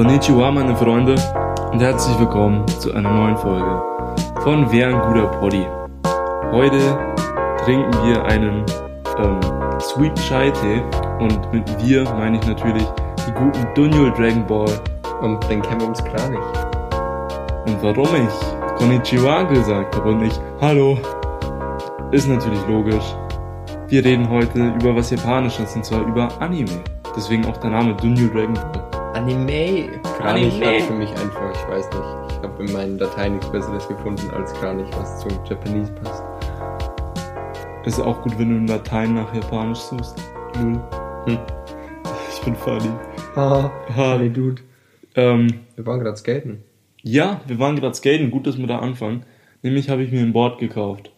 Konnichiwa, meine Freunde, und herzlich willkommen zu einer neuen Folge von Wer ein guter Poddy. Heute trinken wir einen ähm, Sweet Chai Tee und mit wir meine ich natürlich die guten Dunyo Dragon Ball. Und den kennen wir uns gar nicht. Und warum ich Konnichiwa gesagt habe und nicht Hallo, ist natürlich logisch. Wir reden heute über was Japanisches und zwar über Anime. Deswegen auch der Name Dunyo Dragon Ball. Anime. Kranich Kranich war für mich einfach, ich weiß nicht. Ich habe in meinen Dateien nichts Besseres gefunden als Kranich, was zum Japanese passt. Ist auch gut, wenn du in Latein nach Japanisch suchst. Null. Hm. Ich bin funny. Haha, Funny Dude. Ähm, Wir waren gerade skaten. ja, wir waren gerade skaten. Gut, dass wir da anfangen. Nämlich habe ich mir ein Board gekauft.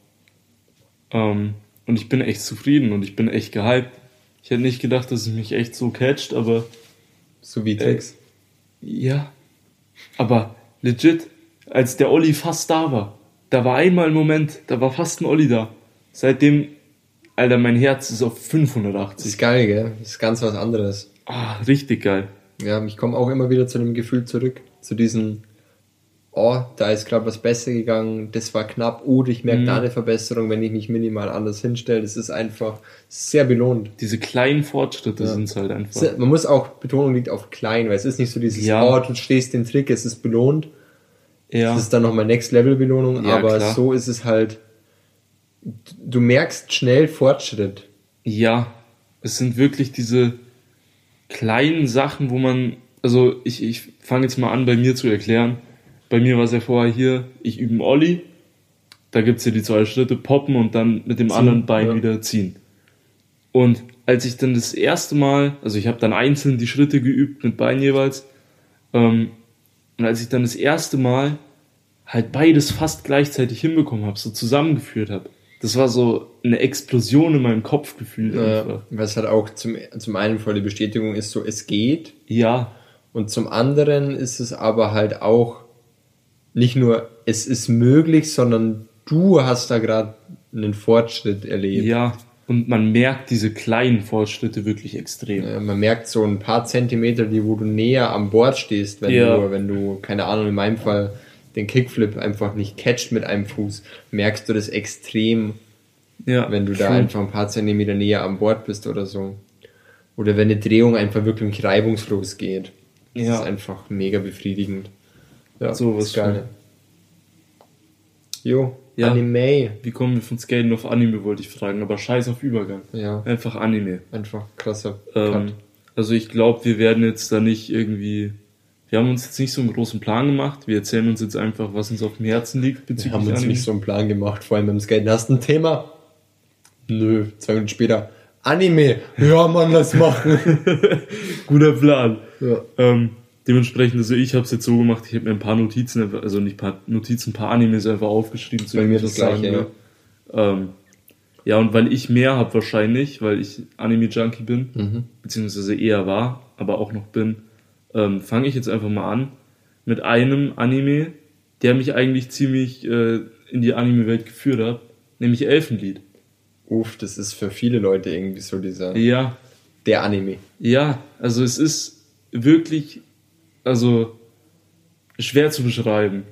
Ähm, und ich bin echt zufrieden und ich bin echt gehypt. Ich hätte nicht gedacht, dass es mich echt so catcht, aber So wie Tricks. ja. Aber legit, als der Olli fast da war, da war einmal ein Moment, da war fast ein Olli da. Seitdem, Alter, mein Herz ist auf Das 580. ist geil, gell? Das ist ganz was anderes. Ah, richtig geil. Ja, ich komme auch immer wieder zu dem Gefühl zurück. Zu diesen, oh, da ist gerade was besser gegangen, das war knapp, oder ich merke Mhm. da eine Verbesserung, wenn ich mich minimal anders hinstelle. Das ist einfach sehr belohnt. Diese kleinen Fortschritte Ja. sind es halt einfach. Man muss auch, Betonung liegt auf klein, weil es ist nicht so dieses, Ja. oh, du stehst den Trick, es ist belohnt. Ja, Das ist dann nochmal Next Level Belohnung, Ja, aber klar. so ist es halt, du merkst schnell Fortschritt. ja, es sind wirklich diese kleinen Sachen, wo man, also ich, ich fange jetzt mal an, bei mir zu erklären. Bei mir war es ja vorher hier, ich übe einen Olli, da gibt's ja die zwei Schritte, poppen und dann mit dem Ziehen, anderen Bein ja. wieder ziehen. Und als ich dann das erste Mal, also ich habe dann einzeln die Schritte geübt mit Bein jeweils, ähm, und als ich dann das erste Mal halt beides fast gleichzeitig hinbekommen habe, so zusammengeführt habe, das war so eine Explosion in meinem Kopf gefühlt einfach. Äh, was halt auch zum, zum einen voll die Bestätigung ist, so es geht. Ja, Und zum anderen ist es aber halt auch nicht nur, es ist möglich, sondern du hast da gerade einen Fortschritt erlebt. ja. Und man merkt diese kleinen Fortschritte wirklich extrem. Äh, Man merkt so ein paar Zentimeter, die wo du näher am Board stehst, wenn Ja. du, wenn du, keine Ahnung, in meinem Fall den Kickflip einfach nicht catcht mit einem Fuß, merkst du das extrem, Ja, wenn du da true. einfach ein paar Zentimeter näher am Board bist oder so. Oder wenn eine Drehung einfach wirklich reibungslos geht. Das Ja. ist einfach mega befriedigend. Ja, Sowas ist geil. Jo, Ja. Anime. Wie kommen wir von Skaten auf Anime, wollte ich fragen, aber scheiß auf Übergang. Ja, Einfach Anime. einfach krasser Ähm, also ich glaube, wir werden jetzt da nicht irgendwie. Wir haben uns jetzt nicht so einen großen Plan gemacht. Wir erzählen uns jetzt einfach, was uns auf dem Herzen liegt Wir bezüglich haben uns Anime. nicht so einen Plan gemacht, vor allem beim Skaten. Hast du ein Thema? Nö, zwei Minuten später. Anime. Ja, Mann, lass machen. Guter Plan. ja. Ähm, dementsprechend, also ich habe es jetzt so gemacht, ich habe mir ein paar Notizen, also nicht paar Notizen, ein paar Animes einfach aufgeschrieben. zu Bei mir das Gleiche, ja. Ähm, ja, und weil ich mehr habe wahrscheinlich, weil ich Anime-Junkie bin, Mhm. beziehungsweise eher war, aber auch noch bin, ähm, fange ich jetzt einfach mal an mit einem Anime, der mich eigentlich ziemlich äh, in die Anime-Welt geführt hat, nämlich Elfenlied. Uff, das ist für viele Leute irgendwie so dieser, Ja, der Anime. Ja, also es ist wirklich, also schwer zu beschreiben.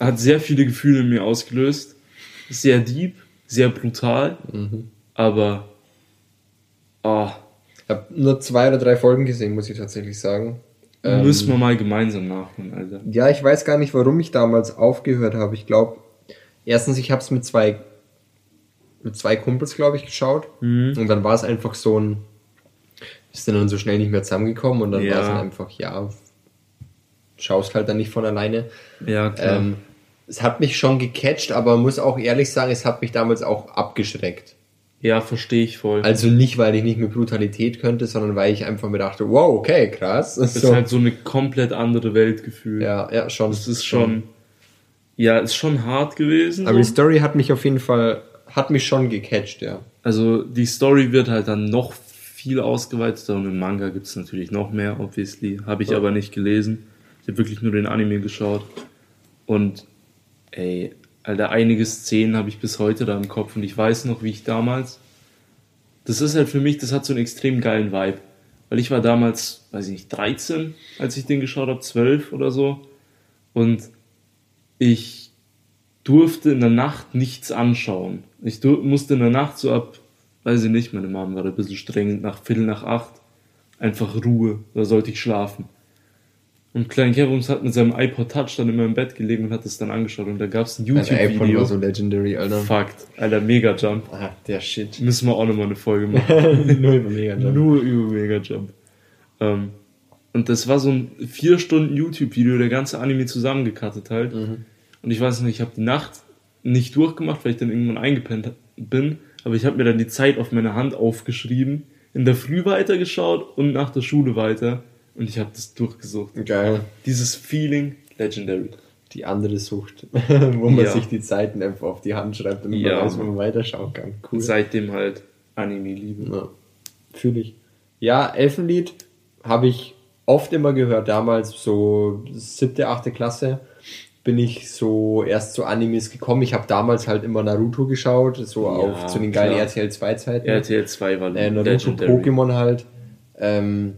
Hat sehr viele Gefühle in mir ausgelöst. Sehr deep, sehr brutal, aber ah, Ich habe nur zwei oder drei Folgen gesehen, muss ich tatsächlich sagen. Ähm, müssen wir mal gemeinsam nachholen, Alter. Ja, ich weiß gar nicht, warum ich damals aufgehört habe. Ich glaube, erstens, ich habe es mit zwei mit zwei Kumpels, glaube ich, geschaut. Mhm. Und dann war es einfach so ein, ist dann so schnell nicht mehr zusammengekommen und dann Ja. war es einfach, ja, schaust halt dann nicht von alleine. Ja, klar. Ähm, es hat mich schon gecatcht, aber muss auch ehrlich sagen, es hat mich damals auch abgeschreckt. ja, verstehe ich voll. Also nicht, weil ich nicht mehr Brutalität könnte, sondern weil ich einfach mir dachte, wow, okay, krass. es ist So. halt so eine komplett andere Welt gefühlt. ja, ja, schon. Es ist schon, ja, ist schon hart gewesen. Aber die so. Story hat mich auf jeden Fall, hat mich schon gecatcht, ja. Also die Story wird halt dann noch viel ausgeweitet und im Manga gibt es natürlich noch mehr, obviously. Habe ich Ja. aber nicht gelesen. Habe wirklich nur den Anime geschaut. Und ey, Alter, einige Szenen habe ich bis heute da im Kopf und ich weiß noch, wie ich damals. Das ist halt für mich, das hat so einen extrem geilen Vibe. weil ich war damals, weiß ich nicht, 13, als ich den geschaut habe, 12 oder so. Und ich durfte in der Nacht nichts anschauen. Ich musste in der Nacht so ab, weiß ich nicht, meine Mom war da ein bisschen streng, nach Viertel nach acht, einfach Ruhe, da sollte ich schlafen. Und Klein Kerums hat mit seinem iPod Touch dann immer im Bett gelegen und hat es dann angeschaut und da gab es ein YouTube-Video. war so legendary, Alter. Fakt, Alter, Mega Jump. Ah, der Shit. Müssen wir auch nochmal eine Folge machen. Nur über Mega Jump. Nur über Mega Jump. Ähm, und das war so ein vier Stunden YouTube-Video, der ganze Anime zusammengekattet halt. Mhm. Und ich weiß nicht, ich habe die Nacht nicht durchgemacht, weil ich dann irgendwann eingepennt bin. Aber ich habe mir dann die Zeit auf meine Hand aufgeschrieben, in der Früh weitergeschaut und nach der Schule weiter. Und ich habe das durchgesucht. Geil. Dieses Feeling, legendary. Die andere Sucht, wo man Ja. sich die Zeiten einfach auf die Hand schreibt, damit Ja, man weiß, wo man weiterschauen kann. Cool. Und seitdem halt Anime-Liebe. Ja, fühle ich. Ja, Elfenlied habe ich oft immer gehört. Damals, so siebte, achte Klasse, bin ich so erst zu Animes gekommen. Ich habe damals halt immer Naruto geschaut, so Ja, auf zu den geilen klar. RTL 2 Zeiten. RTL 2 war äh, Naruto, legendary. Pokémon halt. Ähm,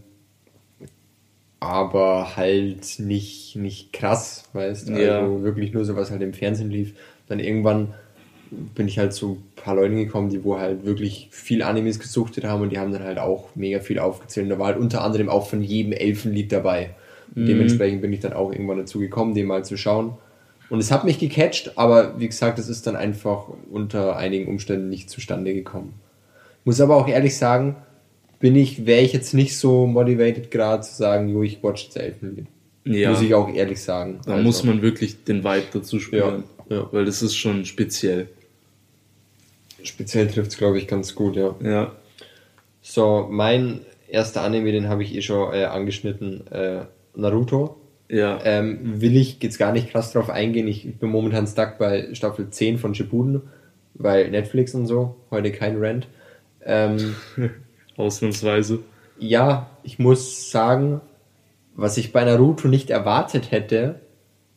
aber halt nicht, nicht krass, weißt du? Ja. Also wirklich nur so, was halt im Fernsehen lief. Dann irgendwann bin ich halt zu ein paar Leuten gekommen, die wo halt wirklich viel Animes gesuchtet haben und die haben dann halt auch mega viel aufgezählt. Und da war halt unter anderem auch von jedem Elfenlied dabei. Und dementsprechend bin ich dann auch irgendwann dazu gekommen, den mal zu schauen. Und es hat mich gecatcht, aber wie gesagt, es ist dann einfach unter einigen Umständen nicht zustande gekommen. Muss aber auch ehrlich sagen, bin ich, wäre ich jetzt nicht so motivated gerade zu sagen, jo, ich watch jetzt Elfenlied. Ja. Muss ich auch ehrlich sagen. Da Also, muss man wirklich den Vibe dazu spüren. Ja, ja. Weil das ist schon speziell. Speziell trifft es, glaube ich, ganz gut, ja. Ja. So, mein erster Anime, den habe ich eh schon äh, angeschnitten, äh, Naruto. Ja. Ähm, will ich jetzt gar nicht krass drauf eingehen. Ich bin momentan stuck bei Staffel 10 von Shippuden, weil Netflix und so, heute kein Rent. Ähm, Ausnahmsweise. ja, ich muss sagen, was ich bei Naruto nicht erwartet hätte,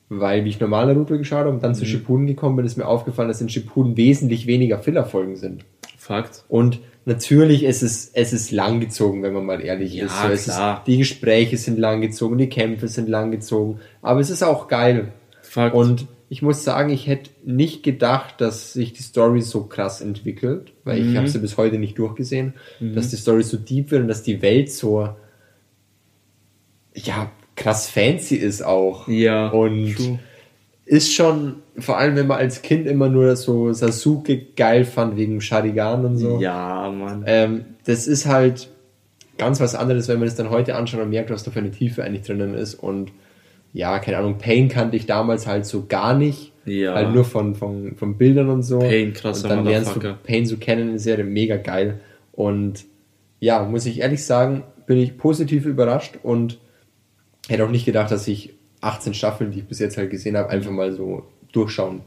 weil wie ich normal Naruto geschaut habe und dann zu Shippuden gekommen bin, ist mir aufgefallen, dass in Shippuden wesentlich weniger Fillerfolgen sind. Fakt. Und natürlich ist es, es ist langgezogen, wenn man mal ehrlich Ja, ist. So, es klar. Ist, die Gespräche sind langgezogen, die Kämpfe sind langgezogen, aber es ist auch geil. Fakt. Und ich muss sagen, ich hätte nicht gedacht, dass sich die Story so krass entwickelt, weil Mhm. ich habe sie bis heute nicht durchgesehen, dass die Story so deep wird und dass die Welt so ja krass fancy ist auch. Ja, Und true. ist schon, vor allem wenn man als Kind immer nur so Sasuke geil fand wegen Sharingan und so. Ja, Mann. Ähm, das ist halt ganz was anderes, wenn man es dann heute anschaut und merkt, was da für eine Tiefe eigentlich drinnen ist. Und ja, keine Ahnung, Pain kannte ich damals halt so gar nicht. Ja. Halt nur von, von, von Bildern und so. Pain, krasser Und dann lernst du. Pain so kennen in der Serie, mega geil. Und ja, muss ich ehrlich sagen, bin ich positiv überrascht und hätte auch nicht gedacht, dass ich 18 Staffeln, die ich bis jetzt halt gesehen habe, einfach mal so durchschauen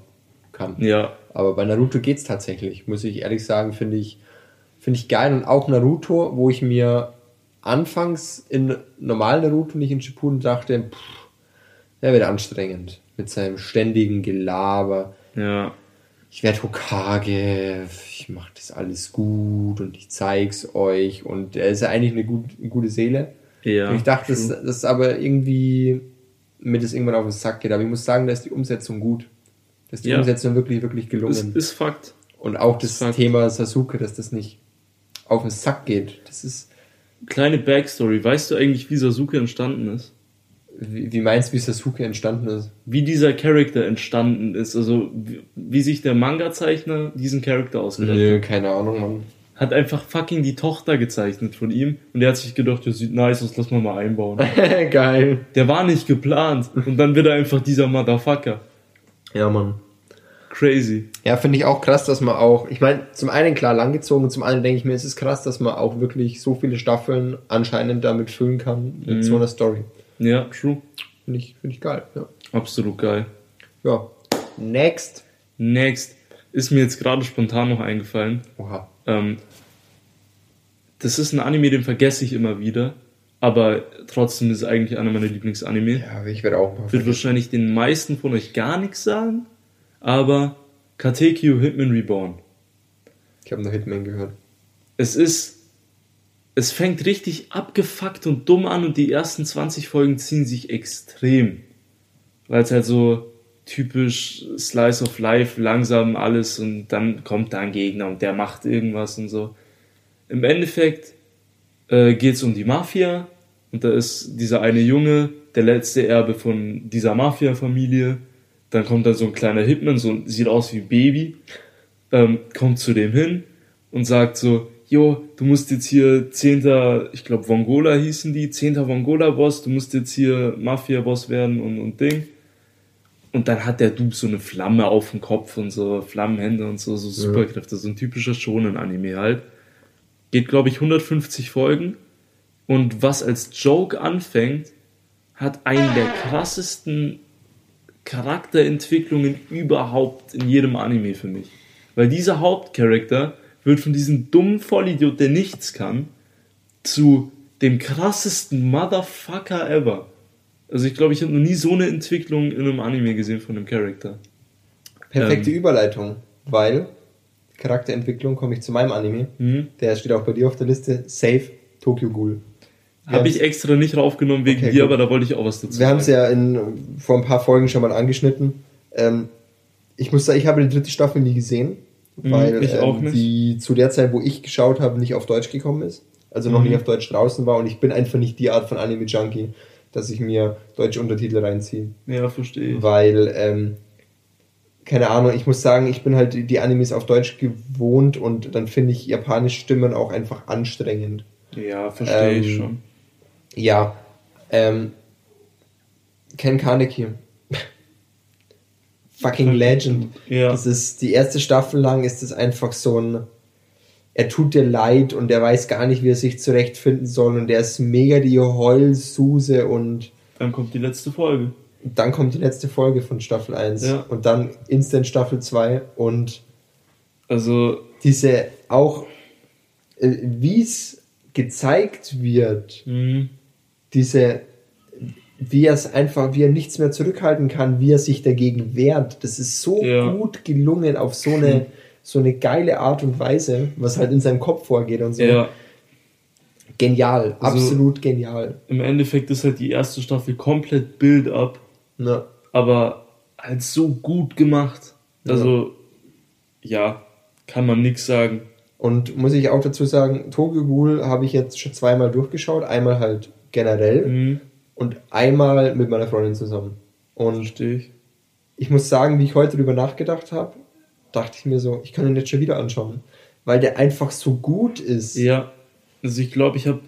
kann. Ja. Aber bei Naruto geht's tatsächlich, muss ich ehrlich sagen, finde ich, finde ich geil. Und auch Naruto, wo ich mir anfangs in normalen Naruto, nicht in Shippuden, dachte, pff, der wird anstrengend. Mit seinem ständigen Gelaber. Ja. Ich werde Hokage, ich mache das alles gut und ich zeig's euch. Und er ist ja eigentlich eine, gut, eine gute Seele. Ja. und ich dachte, dass das aber irgendwie mir das irgendwann auf den Sack geht. Aber ich muss sagen, da ist die Umsetzung gut. Da ist die Ja. Umsetzung wirklich, wirklich gelungen. ist, ist Fakt. Und auch das Fakt. Thema Sasuke, dass das nicht auf den Sack geht. Das ist, Kleine Backstory. Weißt du eigentlich, wie Sasuke entstanden ist? Wie, wie meinst du, wie Sasuke entstanden ist? Wie dieser Charakter entstanden ist? Also, wie, wie sich der Manga-Zeichner diesen Charakter ausgedacht hat? Nö, keine Ahnung, Mann. Hat einfach fucking die Tochter gezeichnet von ihm und der hat sich gedacht, das sieht nice aus, lass mal mal einbauen. Geil. Der war nicht geplant und dann wird er einfach dieser Motherfucker. Ja, Mann. Crazy. Ja, finde ich auch krass, dass man auch, ich meine, zum einen klar langgezogen und zum anderen denke ich mir, es ist krass, dass man auch wirklich so viele Staffeln anscheinend damit füllen kann mit Mhm. so einer Story. Ja, true. Finde ich, finde ich geil. Ja. Absolut geil. ja. Next. Next ist mir jetzt gerade spontan noch eingefallen. Oha. Ähm, das ist ein Anime, den vergesse ich immer wieder, aber trotzdem ist es eigentlich einer meiner Lieblingsanime. Ja, ich werde auch mal. Wird wahrscheinlich den meisten von euch gar nichts sagen, aber Katekyo Hitman Reborn. Ich habe noch Hitman gehört. Es ist es fängt richtig abgefuckt und dumm an und die ersten 20 Folgen ziehen sich extrem. Weil es halt so typisch Slice of Life, langsam alles und dann kommt da ein Gegner und der macht irgendwas und so. Im Endeffekt äh, geht es um die Mafia und da ist dieser eine Junge, der letzte Erbe von dieser Mafia-Familie. Dann kommt da so ein kleiner Hitman, so sieht aus wie ein Baby, ähm, kommt zu dem hin und sagt so, jo, du musst jetzt hier Zehnter, ich glaube Vongola hießen die, Zehnter Vongola-Boss, du musst jetzt hier Mafia-Boss werden und, und Ding. Und dann hat der Dude so eine Flamme auf dem Kopf und so Flammenhände und so, so Superkräfte, so ein typischer Shonen-Anime halt. Geht, glaube ich, 150 Folgen. Und was als Joke anfängt, hat einen der krassesten Charakterentwicklungen überhaupt in jedem Anime für mich. Weil dieser Hauptcharakter wird von diesem dummen Vollidiot, der nichts kann, zu dem krassesten Motherfucker ever. Also ich glaube, ich habe noch nie so eine Entwicklung in einem Anime gesehen von einem Charakter. Perfekte ähm, Überleitung, weil Charakterentwicklung komme ich zu meinem Anime. Mhm. Der steht auch bei dir auf der Liste. Safe Tokyo Ghoul. Habe ich extra nicht raufgenommen wegen okay, dir, gut. aber da wollte ich auch was dazu Wir haben es ja in, vor ein paar Folgen schon mal angeschnitten. Ähm, ich muss sagen, ich habe die dritte Staffel nie gesehen, weil ähm, die zu der Zeit, wo ich geschaut habe, nicht auf Deutsch gekommen ist. Also noch mhm. nicht auf Deutsch draußen war und ich bin einfach nicht die Art von Anime-Junkie, dass ich mir deutsche Untertitel reinziehe. Ja, verstehe ich. Weil, ähm, keine Ahnung, ich muss sagen, ich bin halt die Animes auf Deutsch gewohnt und dann finde ich japanische Stimmen auch einfach anstrengend. Ja, verstehe ähm, ich schon. Ja, ähm, Ken Kaneki. Fucking Legend. Ja. Das ist die erste Staffel lang ist es einfach so ein er tut dir leid und er weiß gar nicht, wie er sich zurechtfinden soll und er ist mega die Heulsuse und dann kommt die letzte Folge. Dann kommt die letzte Folge von Staffel 1 ja. und dann instant Staffel 2 und also diese auch äh, wie es gezeigt wird, mhm diese, wie er es einfach, wie er nichts mehr zurückhalten kann, wie er sich dagegen wehrt, das ist so ja. gut gelungen auf so eine, so eine geile Art und Weise, was halt in seinem Kopf vorgeht und so. Ja. Genial, also absolut genial. Im Endeffekt ist halt die erste Staffel komplett Build-up, ja. aber halt so gut gemacht. Also, ja, ja kann man nichts sagen. Und muss ich auch dazu sagen, Tokyo Ghoul habe ich jetzt schon zweimal durchgeschaut. Einmal halt generell mhm. Und einmal mit meiner Freundin zusammen. Und ich. ich muss sagen, wie ich heute darüber nachgedacht habe, dachte ich mir so, ich kann ihn jetzt schon wieder anschauen, weil der einfach so gut ist. Ja, also ich glaube, ich habe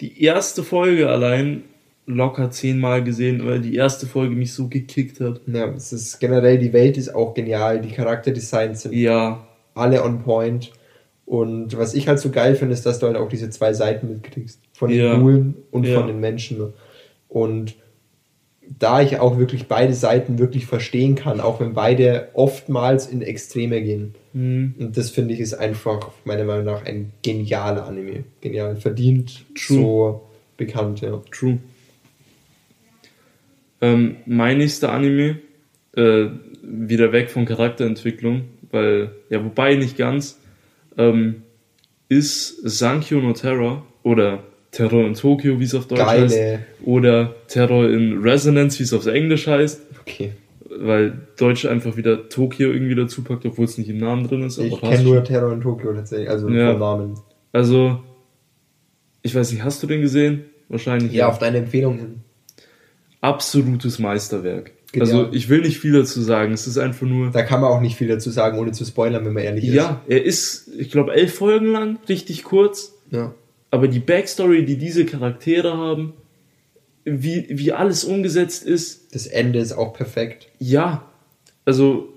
die erste Folge allein locker zehnmal gesehen, weil die erste Folge mich so gekickt hat. Ja, es ist generell, die Welt ist auch genial, die Charakterdesigns sind ja. alle on point. Und was ich halt so geil finde, ist, dass du halt auch diese zwei Seiten mitkriegst. Von den ja. Und ja. von den Menschen. Und da ich auch wirklich beide Seiten wirklich verstehen kann, auch wenn beide oftmals in Extreme gehen. Mhm. Und das finde ich ist einfach, meiner Meinung nach, ein genialer Anime. Genial. Verdient True. so bekannt, ja. True. Ähm, mein nächster Anime, äh, wieder weg von Charakterentwicklung, weil, ja, wobei nicht ganz, ähm, ist Sankyo no Terror oder Terror in Tokio, wie es auf Deutsch Geile. heißt, oder Terror in Resonance, wie es auf Englisch heißt. Okay. Weil Deutsch einfach wieder Tokio irgendwie dazu packt, obwohl es nicht im Namen drin ist. Ich kenne nur Terror in Tokio tatsächlich, also ja. vom Namen. Also, ich weiß nicht, hast du den gesehen? Wahrscheinlich. Ja, ja. auf deine Empfehlung hin. Absolutes Meisterwerk. Genial. Also ich will nicht viel dazu sagen, es ist einfach nur. Da kann man auch nicht viel dazu sagen, ohne zu spoilern, wenn man ehrlich ist. Ja, er ist, ich glaube, elf Folgen lang, richtig kurz. Ja. Aber die Backstory, die diese Charaktere haben, wie, wie alles umgesetzt ist. Das Ende ist auch perfekt. Ja, also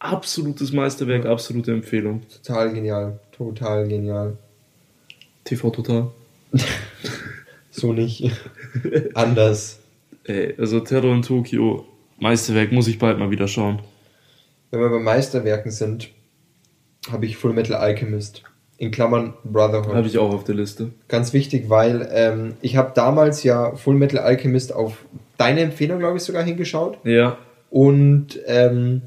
absolutes Meisterwerk, absolute Empfehlung. Total genial, total genial. TV Total. so nicht. Anders. Ey, also Terror in Tokio, Meisterwerk muss ich bald mal wieder schauen. Wenn wir bei Meisterwerken sind, habe ich Full Metal Alchemist. In Klammern Brotherhood. Habe ich auch auf der Liste. Ganz wichtig, weil ähm, ich habe damals ja Full Metal Alchemist auf deine Empfehlung, glaube ich, sogar hingeschaut. Ja. Und ähm,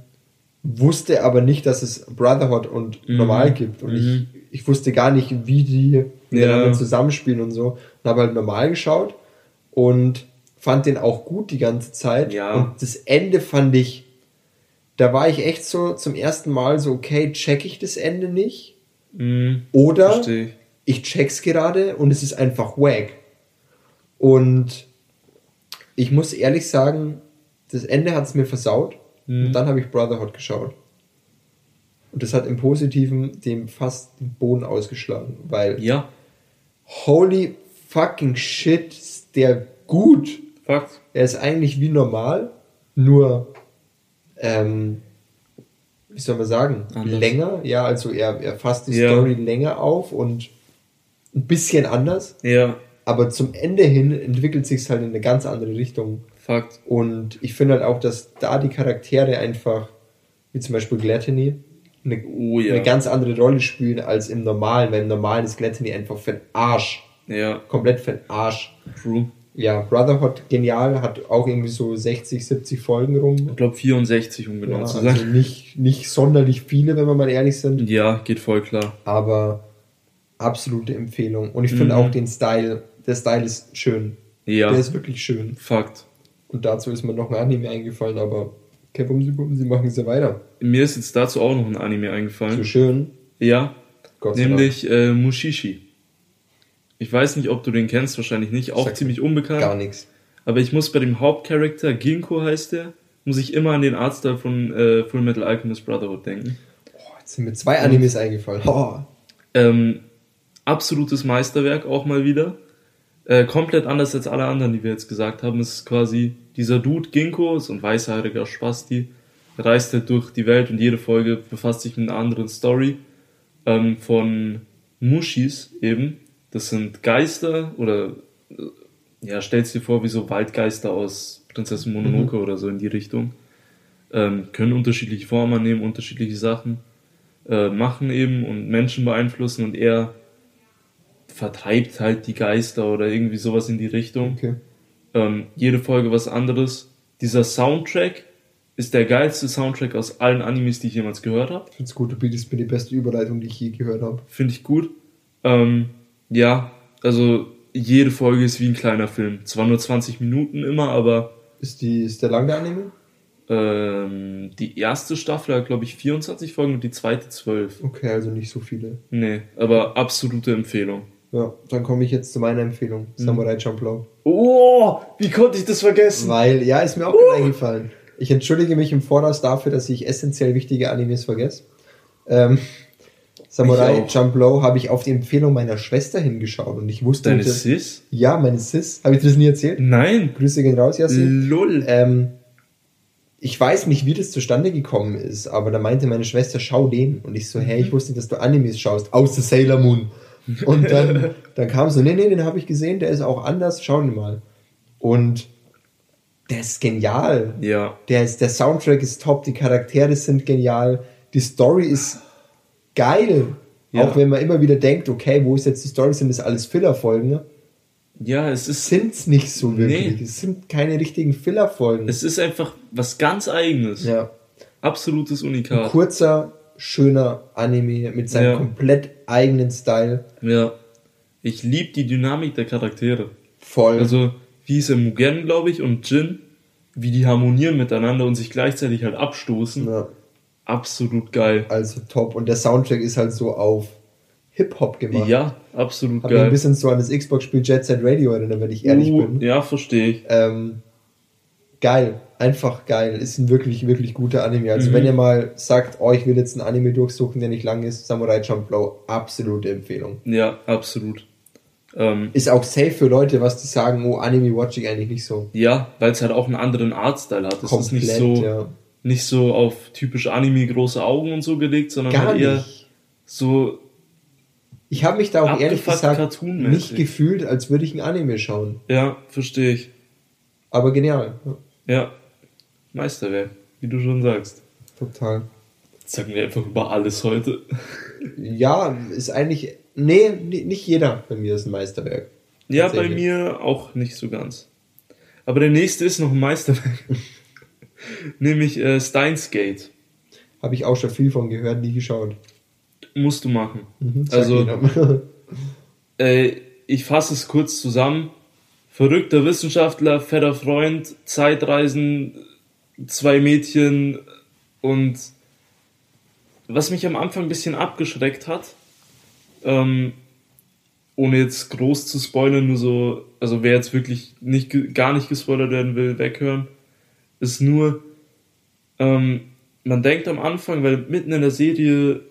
wusste aber nicht, dass es Brotherhood und mhm. Normal gibt. Und mhm. ich, ich wusste gar nicht, wie die miteinander Ja. zusammenspielen und so. Und habe halt normal geschaut und fand den auch gut die ganze Zeit. Ja. Und das Ende fand ich, da war ich echt so zum ersten Mal so, okay, check ich das Ende nicht? Mhm. Oder Verstehe ich. check's gerade und es ist einfach wack. Und ich muss ehrlich sagen, das Ende hat es mir versaut. Mhm. Und dann habe ich Brotherhood geschaut. Und das hat im Positiven dem fast den Boden ausgeschlagen, weil Ja, holy fucking shit, ist der gut. Fakt. Er ist eigentlich wie normal, nur ähm, wie soll man sagen, Anders. länger. Ja, also er, er fasst die Ja. Story länger auf und ein bisschen anders. Ja, Aber zum Ende hin entwickelt sich halt in eine ganz andere Richtung. Fakt. Und ich finde halt auch, dass da die Charaktere einfach, wie zum Beispiel Gluttony, eine, Oh ja. eine ganz andere Rolle spielen als im Normalen, weil im Normalen ist Gluttony einfach für den Arsch. Ja, Komplett für den Arsch. true. Ja, Brotherhood genial, hat auch irgendwie so 60, 70 Folgen rum. Ich glaube 64, um genau Ja, zu also sein. nicht, nicht sonderlich viele, wenn wir mal ehrlich sind, Ja, geht voll klar. aber absolute Empfehlung. Und ich finde Mhm. auch den Style, der Style ist schön. Ja, Der ist wirklich schön. Fakt. Und dazu ist mir noch ein Anime eingefallen, aber okay, bumsi, bumsi, machen sie weiter. Mir ist jetzt dazu auch noch ein Anime So eingefallen. schön. Ja, Gott sei Dank. nämlich äh, Mushishi. Ich weiß nicht, ob du den kennst, wahrscheinlich nicht. Auch Sagt ziemlich unbekannt. Gar nichts. Aber ich muss bei dem Hauptcharakter, Ginko heißt der, muss ich immer an den Artstyle von äh, Full Metal Alchemist Brotherhood denken. Oh, jetzt sind mir zwei Animes eingefallen. Oh, Ähm, absolutes Meisterwerk auch mal wieder. Äh, komplett anders als alle anderen, die wir jetzt gesagt haben. Es ist quasi dieser Dude Ginko, so ein weißhaariger Spasti, reist halt durch die Welt und jede Folge befasst sich mit einer anderen Story ähm, von Mushis eben. Das sind Geister oder äh, ja, stellst dir vor wie so Waldgeister aus Prinzessin Mononoke oder so in die Richtung. Ähm, können unterschiedliche Formen annehmen, unterschiedliche Sachen äh, machen eben und Menschen beeinflussen und er vertreibt halt die Geister oder irgendwie sowas in die Richtung. okay. Ähm, jede Folge was anderes. Dieser Soundtrack ist der geilste Soundtrack aus allen Animes, die ich jemals gehört habe. Ich find's gut, du bietest mir die beste Überleitung, die ich je gehört habe. Finde ich gut. Ähm, ja, also jede Folge ist wie ein kleiner Film. Zwar nur 20 Minuten immer, aber Ist, die, ist der lang der Anime? ähm, die erste Staffel hat, glaube ich, 24 Folgen und die zweite 12. Okay, also nicht so viele. Nee, aber absolute Empfehlung. Ja, dann komme ich jetzt zu meiner Empfehlung. Mhm. Samurai Champloo. Oh, wie konnte ich das vergessen? Weil, ja, ist mir auch gerade eingefallen. Ich entschuldige mich im Voraus dafür, dass ich essentiell wichtige Animes vergesse. Ähm, Samurai auch. Champloo habe ich auf die Empfehlung meiner Schwester hingeschaut und ich wusste Deine dass- Sis? Ja, meine Sis. Habe ich dir das nie erzählt? Nein. Grüße gehen raus, Yassin. Lull. Ähm, ich weiß nicht, wie das zustande gekommen ist, aber da meinte meine Schwester, schau den. Und ich so, hey, ich wusste nicht, dass du Animes schaust, außer Sailor Moon. Und dann, dann kam so, nee, nee, den habe ich gesehen, der ist auch anders, schau ihn mal. Und der ist genial. Ja, Der, ist, der Soundtrack ist top, die Charaktere sind genial, die Story ist geil. Ja. Auch wenn man immer wieder denkt, okay, wo ist jetzt die Story? Sind das alles Filler-Folgen? ne? ja, es ist, Sind's nicht so wirklich. Nee. Es sind keine richtigen Filler-Folgen. es ist einfach was ganz Eigenes. Ja. Absolutes Ein Unikat. kurzer, schöner Anime mit seinem Ja. komplett eigenen Style. Ja. Ich liebe die Dynamik der Charaktere. Voll. Also, wie hieß er, Mugen, glaube ich, und Jin, wie die harmonieren miteinander und sich gleichzeitig halt abstoßen. ja, Absolut geil. also top. Und der Soundtrack ist halt so auf Hip-Hop gemacht. Ja, absolut Hat mich ein geil. bisschen so an das Xbox-Spiel Jet Set Radio erinnert, wenn ich ehrlich Uh, bin. Ja, verstehe ich. Ähm, geil. Einfach geil. Ist ein wirklich, wirklich guter Anime. Also Mhm. wenn ihr mal sagt, oh, ich will jetzt einen Anime durchsuchen, der nicht lang ist, Samurai Champloo, absolute Empfehlung. Ja, absolut. Ähm, Ist auch safe für Leute, was die sagen, oh, Anime watch ich eigentlich nicht so. ja, weil es halt auch einen anderen Artstyle hat. Es ist nicht so, ja. Nicht so auf typisch Anime große Augen und so gelegt, sondern Gar halt eher nicht. so, Ich habe mich da auch ehrlich gesagt nicht gefühlt, als würde ich ein Anime schauen. ja, verstehe ich. Aber genial. Ja, Meisterwerk, wie du schon sagst. total. Jetzt sagen wir einfach über alles heute. Ja, ist eigentlich. Nee, ni- nicht jeder bei mir ist ein Meisterwerk. Ja, bei mir auch nicht so ganz. Aber der nächste ist noch ein Meisterwerk. Nämlich äh, Steins Gate. Habe ich auch schon viel von gehört, nie geschaut. Musst du machen. Mhm, Also-. Äh, ich fasse es kurz zusammen. Verrückter Wissenschaftler, fetter Freund, Zeitreisen, zwei Mädchen und was mich am Anfang ein bisschen abgeschreckt hat, ähm, ohne jetzt groß zu spoilern, nur so, also wer jetzt wirklich nicht, gar nicht gespoilert werden will, weghören, ist nur, ähm, man denkt am Anfang, weil mitten in der Serie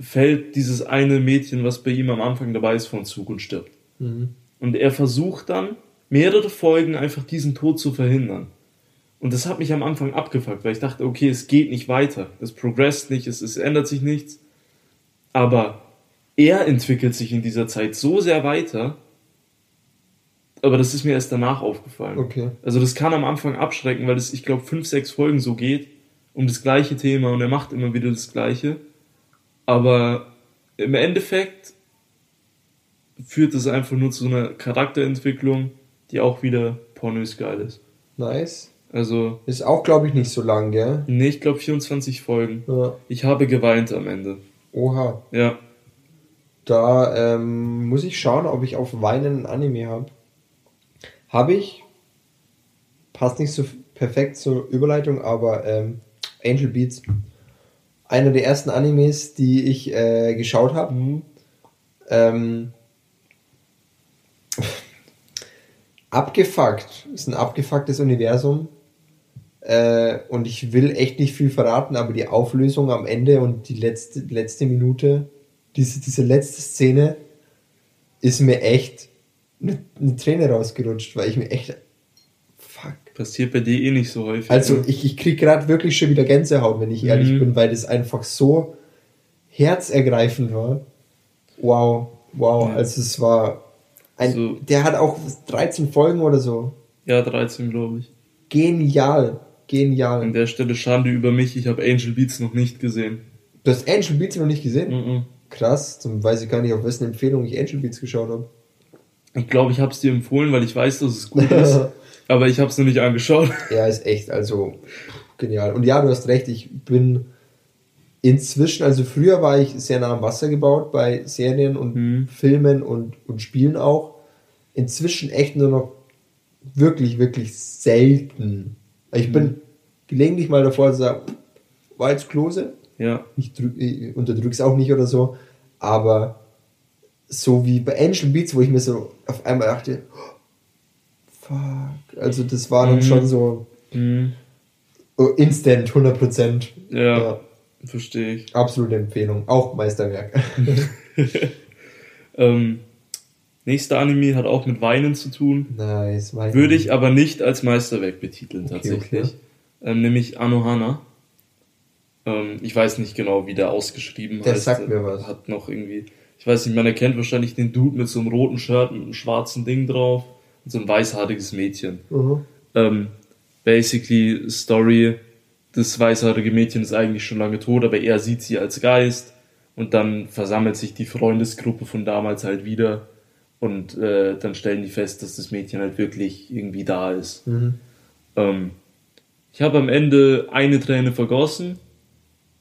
fällt dieses eine Mädchen, was bei ihm am Anfang dabei ist, von Zug und stirbt. Mhm. Und er versucht dann, mehrere Folgen einfach diesen Tod zu verhindern. Und das hat mich am Anfang abgefuckt, weil ich dachte, okay, es geht nicht weiter. Es progresst nicht, es, es ändert sich nichts. Aber er entwickelt sich in dieser Zeit so sehr weiter. Aber das ist mir erst danach aufgefallen. Okay. Also das kann am Anfang abschrecken, weil es, ich glaube, fünf, sechs Folgen so geht um das gleiche Thema und er macht immer wieder das Gleiche. Aber im Endeffekt führt es einfach nur zu einer Charakterentwicklung, die auch wieder pornös geil ist. Nice. Also. Ist auch, glaube ich, nicht so lang, gell? Nee, ich glaube 24 Folgen. Ja. Ich habe geweint am Ende. Oha. Ja. Da ähm, muss ich schauen, ob ich auf Weinen ein Anime habe. Habe ich. Passt nicht so perfekt zur Überleitung, aber ähm, Angel Beats. Einer der ersten Animes, die ich äh, geschaut habe. Mhm. Ähm, abgefuckt. Ist ein abgefucktes Universum. Äh, und ich will echt nicht viel verraten, aber die Auflösung am Ende und die letzte, letzte Minute, diese, diese letzte Szene, ist mir echt eine, eine Träne rausgerutscht, weil ich mir echt. Fuck. Passiert bei dir eh nicht so häufig. Also ne? ich, ich krieg gerade wirklich schon wieder Gänsehaut, wenn ich ehrlich Mhm. bin, weil das einfach so herzergreifend war. Wow, wow. Ja. Also es war ein, So. der hat auch 13 Folgen oder so. Ja, 13, glaube ich. Genial, genial. An der Stelle Schande über mich, ich habe Angel Beats noch nicht gesehen. Du hast Angel Beats noch nicht gesehen? Mhm. Krass, dann weiß ich gar nicht, auf wessen Empfehlung ich Angel Beats geschaut habe. Ich glaube, ich habe es dir empfohlen, weil ich weiß, dass es gut ist. aber ich habe es noch nicht angeschaut. Ja, ist echt, also genial. Und ja, du hast recht, ich bin inzwischen, also früher war ich sehr nah am Wasser gebaut bei Serien und Mhm. Filmen und, und Spielen auch. Inzwischen echt nur noch wirklich, wirklich selten. Ich bin gelegentlich mal davor zu sagen, war jetzt Klose. Ja. Ich, drück, ich unterdrück's auch nicht oder so. Aber so wie bei Angel Beats, wo ich mir so auf einmal dachte, oh, fuck. Also das war dann Mhm. schon so Mhm. oh, instant, 100%. Ja, verstehe ich. Absolute Empfehlung. Auch Meisterwerk. Ähm, nächster Anime hat auch mit Weinen zu tun. nice. Wein. Würde ich aber nicht als Meisterwerk betiteln, Okay, tatsächlich. okay. Ähm, nämlich Anohana. Ähm, ich weiß nicht genau, wie der ausgeschrieben Der heißt. sagt mir was. Hat noch irgendwie, ich weiß nicht, man erkennt wahrscheinlich den Dude mit so einem roten Shirt und einem schwarzen Ding drauf. Und so ein weißhaariges Mädchen. Mhm. Ähm, basically, Story, das weißhaarige Mädchen ist eigentlich schon lange tot, aber er sieht sie als Geist. Und dann versammelt sich die Freundesgruppe von damals halt wieder. Und äh, dann stellen die fest, dass das Mädchen halt wirklich irgendwie da ist. Mhm. Ähm, ich habe am Ende eine Träne vergossen.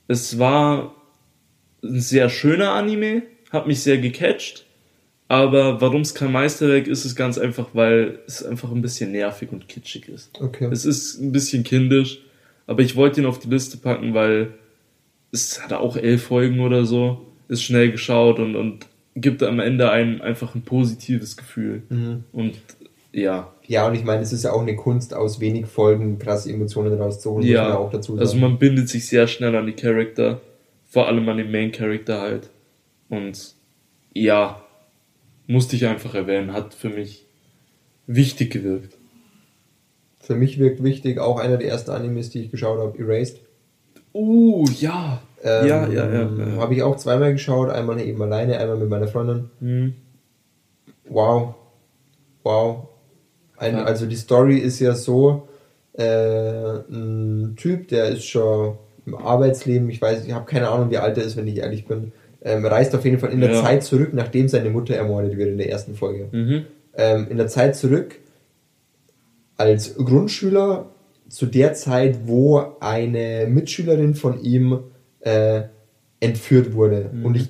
Es war ein sehr schöner Anime, hat mich sehr gecatcht. Aber warum es kein Meisterwerk ist, ist ganz einfach, weil es einfach ein bisschen nervig und kitschig ist. Okay. Es ist ein bisschen kindisch, aber ich wollte ihn auf die Liste packen, weil es hat auch elf Folgen oder so, ist schnell geschaut und, und gibt am Ende einem einfach ein positives Gefühl. Mhm. Und ja, Ja, und ich meine, es ist ja auch eine Kunst, aus wenig Folgen krasse Emotionen rauszuholen, muss man ja, auch dazu sagen. also man bindet sich sehr schnell an die Charakter, vor allem an den Main Character halt. Und ja, musste ich einfach erwähnen, hat für mich wichtig gewirkt. Für mich wirkt wichtig, auch einer der ersten Animes, die ich geschaut habe, Erased. Uh, ja. Ähm, ja, ja, ja. ja. Habe ich auch zweimal geschaut, einmal eben alleine, einmal mit meiner Freundin. Hm. Wow. Wow. Ein. Also die Story ist ja so, äh, ein Typ, der ist schon im Arbeitsleben, ich weiß, ich habe keine Ahnung, wie alt er ist, wenn ich ehrlich bin, ähm, reist auf jeden Fall in der Ja. Zeit zurück, nachdem seine Mutter ermordet wird in der ersten Folge. Mhm. Ähm, in der Zeit zurück als Grundschüler zu der Zeit, wo eine Mitschülerin von ihm äh, entführt wurde. Mhm. Und ich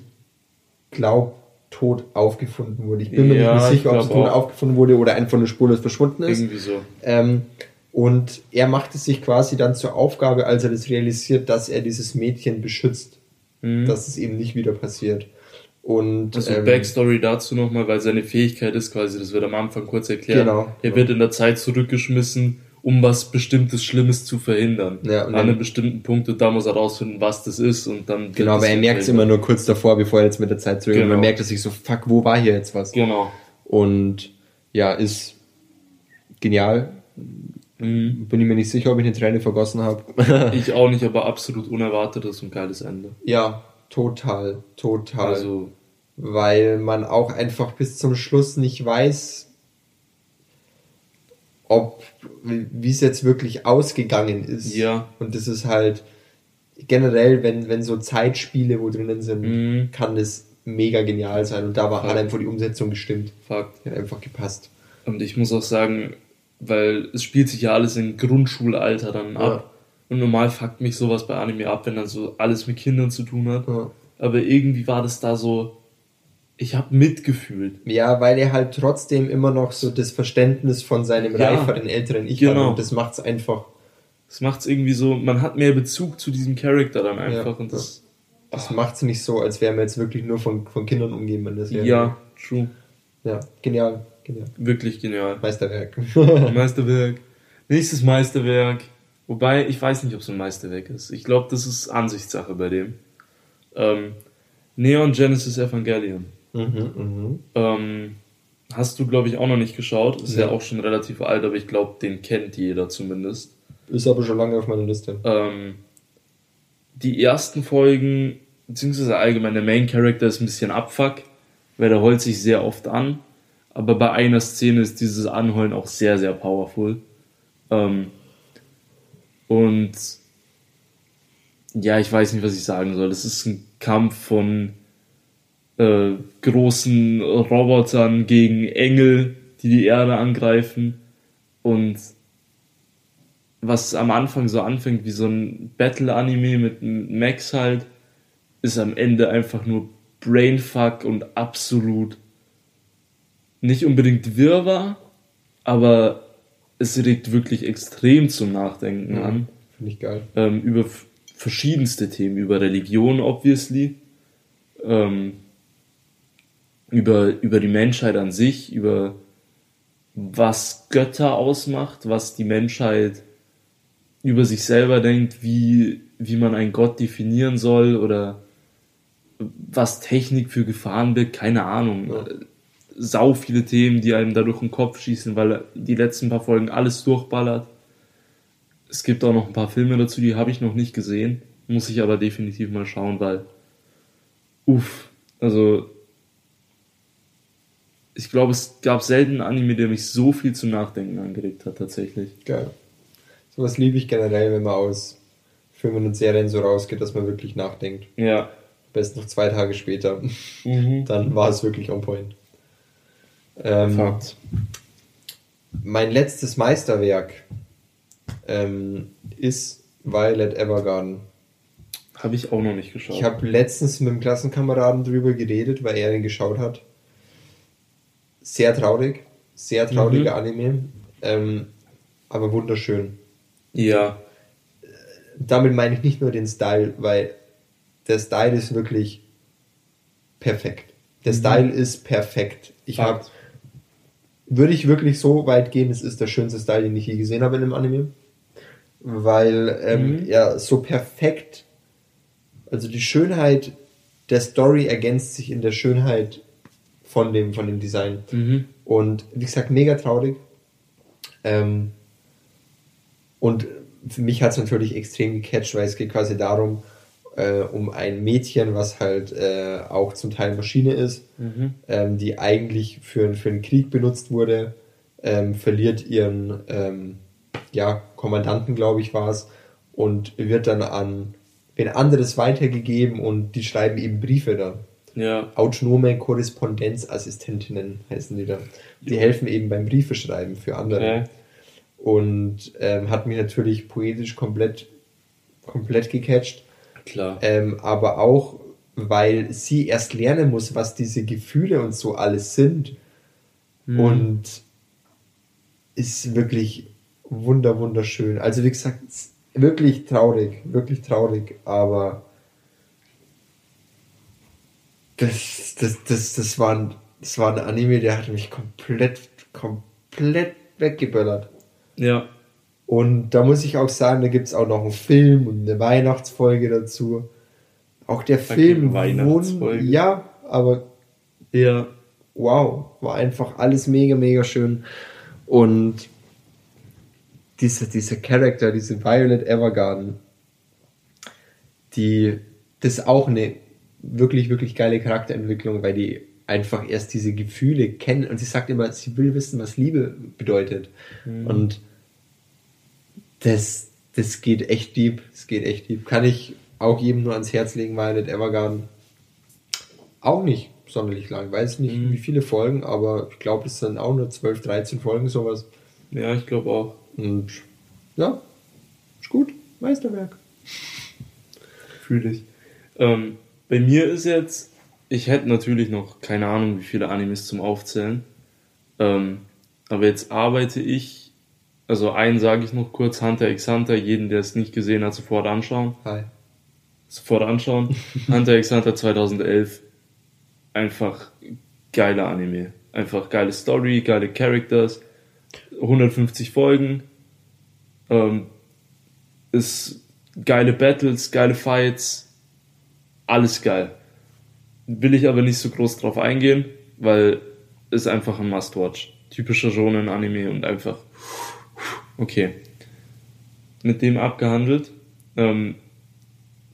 glaube, tot aufgefunden wurde. Ich bin mir Ja, nicht ich sicher, ob glaub tot aufgefunden wurde oder einfach nur spurlos verschwunden ist. Irgendwie so. Ähm, und er macht es sich quasi dann zur Aufgabe, als er das realisiert, dass er dieses Mädchen beschützt, Mhm. dass es eben nicht wieder passiert. Und Also ähm, Backstory dazu nochmal, weil seine Fähigkeit ist quasi, das wird am Anfang kurz erklärt, Genau. er wird in der Zeit zurückgeschmissen, um was bestimmtes Schlimmes zu verhindern. Ja, und An einem bestimmten Punkt und da muss er rausfinden, was das ist und dann... genau, aber er merkt es immer nur kurz davor, bevor er jetzt mit der Zeit zurück. Und Genau. man merkt es sich so, fuck, wo war hier jetzt was? Genau. Und ja, ist genial. Mhm. Bin ich mir nicht sicher, ob ich eine Träne vergossen habe. Ich auch nicht, aber absolut unerwartetes und geiles Ende. ja, total, total. Also, weil man auch einfach bis zum Schluss nicht weiß, ob wie es jetzt wirklich ausgegangen ist. Ja. Und das ist halt generell, wenn, wenn so Zeitspiele wo drinnen sind, Mhm. kann das mega genial sein. Und da war, hat Voll. einfach die Umsetzung gestimmt. Fakt. Hat einfach gepasst. Und ich muss auch sagen, weil es spielt sich ja alles im Grundschulalter dann ab. Und normal fuckt mich sowas bei Anime ab, wenn dann so alles mit Kindern zu tun hat. Ja. Aber irgendwie war das da so, ich habe mitgefühlt. Ja, weil er halt trotzdem immer noch so das Verständnis von seinem Ja. reiferen älteren Ich Genau. hat. Und das macht es einfach. Das macht es irgendwie so, man hat mehr Bezug zu diesem Charakter dann einfach. Ja. Und das, Das macht es nicht so, als wären wir jetzt wirklich nur von, von Kindern umgeben Serie. ja, true. Ja, genial. Genial. Wirklich genial. Meisterwerk. Meisterwerk. Nächstes Meisterwerk. Wobei, ich weiß nicht, ob es ein Meisterwerk ist. Ich glaube, das ist Ansichtssache bei dem. Ähm, Neon Genesis Evangelion. mhm, mhm. Ähm, hast du, glaube ich, auch noch nicht geschaut. Ist ja, Ja. auch schon relativ alt, aber ich glaube, den kennt jeder zumindest. Ist aber schon lange auf meiner Liste. Ähm, die ersten Folgen, beziehungsweise allgemein der Main Character ist ein bisschen Abfuck, weil der heult sich sehr oft an. Aber bei einer Szene ist dieses Anheulen auch sehr, sehr powerful. Ähm, und ja, ich weiß nicht, was ich sagen soll. Das ist ein Kampf von äh, großen Robotern gegen Engel, die die Erde angreifen. Und was am Anfang so anfängt wie so ein Battle-Anime mit Max halt, ist am Ende einfach nur Brainfuck und absolut nicht unbedingt Wirrwarr, aber es regt wirklich extrem zum Nachdenken an. Finde ich geil. Ähm, über verschiedenste Themen, über Religion obviously, ähm, über, über die Menschheit an sich, über was Götter ausmacht, was die Menschheit über sich selber denkt, wie, wie man einen Gott definieren soll oder was Technik für Gefahren birgt, keine Ahnung. Ja. Sau viele Themen, die einem da durch den Kopf schießen, weil die letzten paar Folgen alles durchballert. Es gibt auch noch ein paar Filme dazu, die habe ich noch nicht gesehen. Muss ich aber definitiv mal schauen, weil. Uff, also. Ich glaube, es gab selten einen Anime, der mich so viel zum Nachdenken angeregt hat, tatsächlich. Geil. Sowas liebe ich generell, wenn man aus Filmen und Serien so rausgeht, dass man wirklich nachdenkt. Ja. Best noch zwei Tage später. Mhm. Dann war es wirklich on point. Ähm, mein letztes Meisterwerk ähm, ist Violet Evergarden. Habe ich auch noch nicht geschaut. Ich habe letztens mit einem Klassenkameraden drüber geredet, weil er den geschaut hat. Sehr traurig, sehr trauriger Mhm. Anime, ähm, aber wunderschön. ja. Damit meine ich nicht nur den Style, weil der Style ist wirklich perfekt. Der Mhm. Style ist perfekt. Ich habe. Würde ich wirklich so weit gehen, es ist der schönste Style, den ich je gesehen habe in einem Anime, weil ähm, Mhm. er so perfekt, also die Schönheit der Story ergänzt sich in der Schönheit von dem, von dem Design. Mhm. Und wie gesagt, mega traurig. Ähm, und für mich hat es natürlich extrem gecatcht, weil es geht quasi darum, äh, um ein Mädchen, was halt äh, auch zum Teil Maschine ist, Mhm. ähm, die eigentlich für, für einen Krieg benutzt wurde, ähm, verliert ihren ähm, ja, Kommandanten, glaube ich, war es, und wird dann an wen anderes weitergegeben und die schreiben eben Briefe dann Ja. autonome Korrespondenzassistentinnen heißen die da. Die Jo. helfen eben beim Briefeschreiben für andere. Okay. Und ähm, hat mich natürlich poetisch komplett, komplett gecatcht. Klar. Ähm, aber auch weil sie erst lernen muss, was diese Gefühle und so alles sind. Mhm. Und ist wirklich wunder, wunderschön. Also wie gesagt, es- wirklich traurig, wirklich traurig, aber das, das, das, das, war ein, das war ein Anime, der hat mich komplett, komplett weggeböllert. Ja. Und da muss ich auch sagen, da gibt es auch noch einen Film und eine Weihnachtsfolge dazu. Auch der Film, Weihnachtsfolge. ja, aber Ja. wow, war einfach alles mega, mega schön. Und dieser, dieser Charakter, diese Violet Evergarden, die, das ist auch eine wirklich, wirklich geile Charakterentwicklung, weil die einfach erst diese Gefühle kennen und sie sagt immer, sie will wissen, was Liebe bedeutet. Und das, das geht echt deep, das geht echt deep. Kann ich auch jedem nur ans Herz legen, Violet Evergarden. Auch nicht sonderlich lang, weiß nicht Mhm. wie viele Folgen, aber ich glaube, es sind auch nur 12, 13 Folgen, sowas. Ja, ich glaube auch. Und ja, ist gut, Meisterwerk. Fühle ich. Ähm, bei mir ist jetzt, ich hätte natürlich noch keine Ahnung, wie viele Animes zum Aufzählen. Ähm, aber jetzt arbeite ich, also einen sage ich noch kurz, Hunter x Hunter, jeden, der es nicht gesehen hat, sofort anschauen. Hi. Sofort anschauen. Hunter x Hunter 2011. Einfach geiler Anime. Einfach geile Story, geile Characters. 150 Folgen. Ähm, ist geile Battles, geile Fights. Alles geil. Will ich aber nicht so groß drauf eingehen, weil ist einfach ein Must-Watch. Typischer Shonen-Anime und einfach okay. Mit dem abgehandelt. Ähm,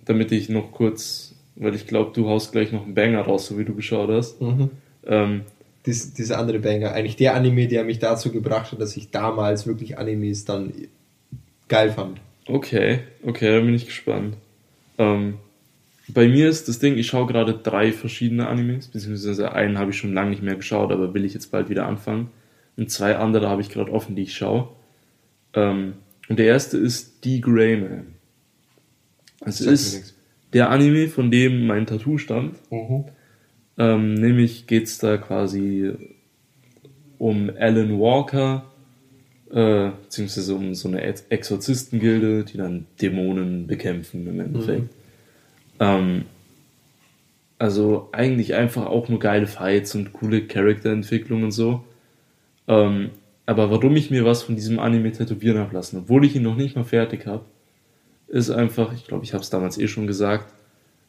damit ich noch kurz, weil ich glaube, du haust gleich noch einen Banger raus, so wie du geschaut hast. Mhm. Ähm, Dies, dieser andere Banger, eigentlich der Anime, der mich dazu gebracht hat, dass ich damals wirklich Animes dann geil fand. okay, okay, da bin ich gespannt. Ähm, bei mir ist das Ding, ich schaue gerade drei verschiedene Animes, beziehungsweise einen habe ich schon lange nicht mehr geschaut, aber will ich jetzt bald wieder anfangen. Und zwei andere habe ich gerade offen, die ich schaue. Ähm, und der erste ist Die Grey Man. Es ist der Anime, von dem mein Tattoo stammt. Mhm. Ähm, nämlich geht es da quasi um Alan Walker, äh, beziehungsweise um so eine Ex- Exorzistengilde, die dann Dämonen bekämpfen im Endeffekt. Ähm, also eigentlich einfach auch nur geile Fights und coole Charakterentwicklung und so. Ähm, aber warum ich mir was von diesem Anime tätowieren habe lassen, obwohl ich ihn noch nicht mal fertig habe, ist einfach, ich glaube, ich habe es damals eh schon gesagt,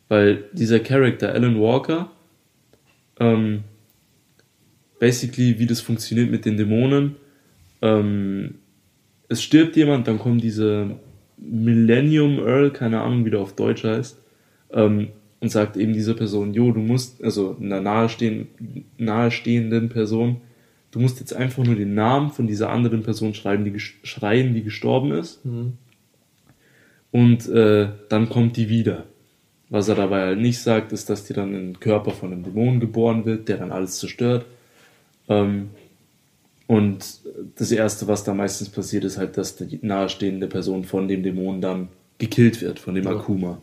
weil dieser Charakter Alan Walker, ähm, basically, wie das funktioniert mit den Dämonen, ähm, es stirbt jemand, dann kommt diese Millennium Earl, keine Ahnung, wie der auf Deutsch heißt, ähm, und sagt eben dieser Person, jo, du musst, also einer nahestehenden, nahestehenden Person, du musst jetzt einfach nur den Namen von dieser anderen Person schreiben, die schreien, die gestorben ist, Mhm. und äh, dann kommt die wieder. Was er dabei halt nicht sagt, ist, dass die dann in den Körper von einem Dämon geboren wird, der dann alles zerstört. Ähm, und das Erste, was da meistens passiert, ist halt, dass die nahestehende Person von dem Dämon dann gekillt wird, von dem Ja. Akuma.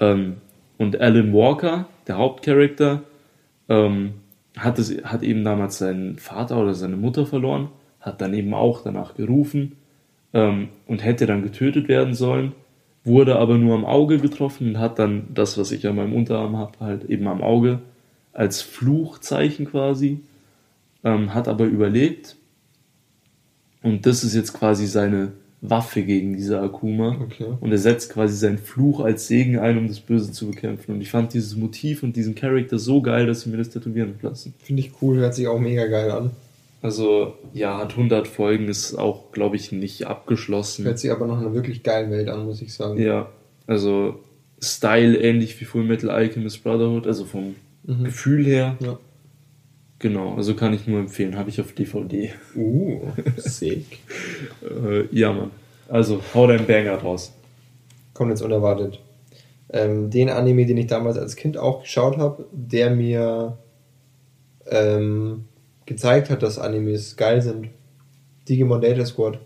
Ähm, und Alan Walker, der Hauptcharakter, ähm, hat, es, hat eben damals seinen Vater oder seine Mutter verloren, hat dann eben auch danach gerufen ähm, und hätte dann getötet werden sollen, wurde aber nur am Auge getroffen und hat dann das, was ich an meinem Unterarm habe, halt eben am Auge als Fluchzeichen quasi, ähm, hat aber überlebt. Und das ist jetzt quasi seine Waffe gegen diese Akuma. Okay. Und er setzt quasi seinen Fluch als Segen ein, um das Böse zu bekämpfen. Und ich fand dieses Motiv und diesen Charakter so geil, dass ich mir das tätowieren lassen. Finde ich cool, hört sich auch mega geil an. Also, ja, hat 100 Folgen, ist auch, glaube ich, nicht abgeschlossen. Hört sich aber nach einer wirklich geilen Welt an, muss ich sagen. Ja, also Style ähnlich wie Full Metal Alchemist Brotherhood, also vom Mhm. Gefühl her. Ja. Genau, also kann ich nur empfehlen, habe ich auf DVD. Uh, sick. Äh, ja, Mann. Also, hau deinen Banger raus. Kommt jetzt unerwartet. Ähm, den Anime, den ich damals als Kind auch geschaut habe, der mir ähm, gezeigt hat, dass Animes geil sind. Digimon Data Squad.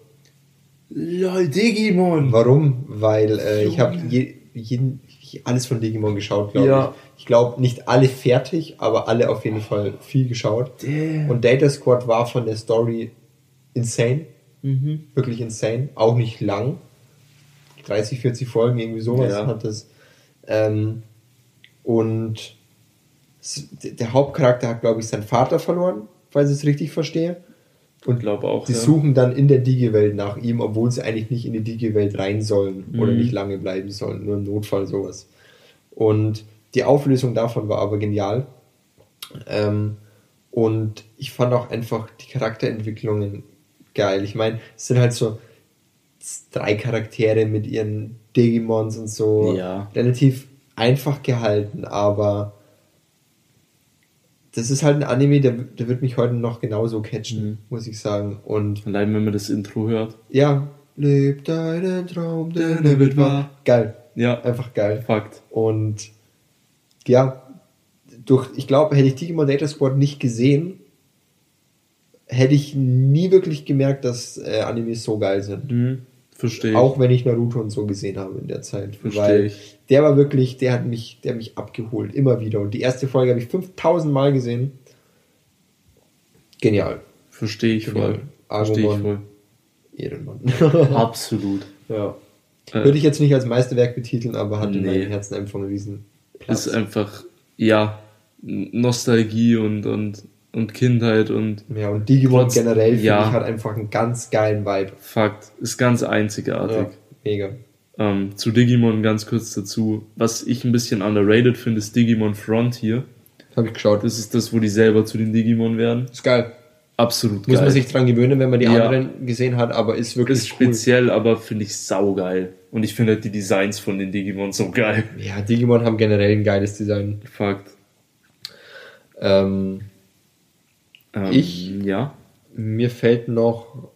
LOL, Digimon! Warum? Weil äh, ich habe je, jeden, alles von Digimon geschaut, glaube Ja. ich. Ich glaube, nicht alle fertig, aber alle auf jeden Fall viel geschaut. Damn. Und Data Squad war von der Story insane. Mhm. Wirklich insane. Auch nicht lang. 30, 40 Folgen, irgendwie sowas Ja. hat das. Ähm, und der Hauptcharakter hat, glaube ich, seinen Vater verloren, falls ich es richtig verstehe. Und glaube auch. Die ja. suchen dann in der Digi-Welt nach ihm, obwohl sie eigentlich nicht in die Digi-Welt rein sollen oder Mhm. nicht lange bleiben sollen, nur im Notfall sowas. Und die Auflösung davon war aber genial. Ähm, und ich fand auch einfach die Charakterentwicklungen geil. Ich meine, es sind halt so drei Charaktere mit ihren Digimons und so. Ja. Relativ einfach gehalten, aber das ist halt ein Anime, der, der wird mich heute noch genauso catchen, Mhm. muss ich sagen. Und Allein wenn man das Intro hört. ja, leb deinen Traum, der nie wird wahr. Geil, Ja, einfach geil. Fakt. Und ja, durch, ich glaube, hätte ich Digimon Data Squad nicht gesehen, hätte ich nie wirklich gemerkt, dass äh, Animes so geil sind. Mhm. Verstehe. Auch wenn ich Naruto und so gesehen habe in der Zeit. Versteh weil ich. der war wirklich, der hat mich, der hat mich abgeholt, immer wieder. Und die erste Folge habe ich 5000 Mal gesehen. Genial. Verstehe ich Genial. voll. Verstehe ich voll. Ehrenmann. Absolut. ja. Äh, Würde ich jetzt nicht als Meisterwerk betiteln, aber hat in Nee. meinem Herzen einfach einen riesen Platz. ist einfach, ja, Nostalgie und, und, und Kindheit und Ja, und Digimon Trotz- generell finde ja. ich hat einfach einen ganz geilen Vibe. Fakt. Ist ganz einzigartig. Ja, mega. Ähm, zu Digimon ganz kurz dazu. Was ich ein bisschen underrated finde, ist Digimon Frontier. Habe ich geschaut. Das ist das, wo die selber zu den Digimon werden. ist geil. Absolut Muss geil. man sich dran gewöhnen, wenn man die Ja. anderen gesehen hat, aber ist wirklich ist cool. speziell, aber finde ich saugeil. Und ich finde halt die Designs von den Digimon so geil. Ja, Digimon haben generell ein geiles Design. Fakt. Ähm, Ähm, Ich? Ja. mir fällt noch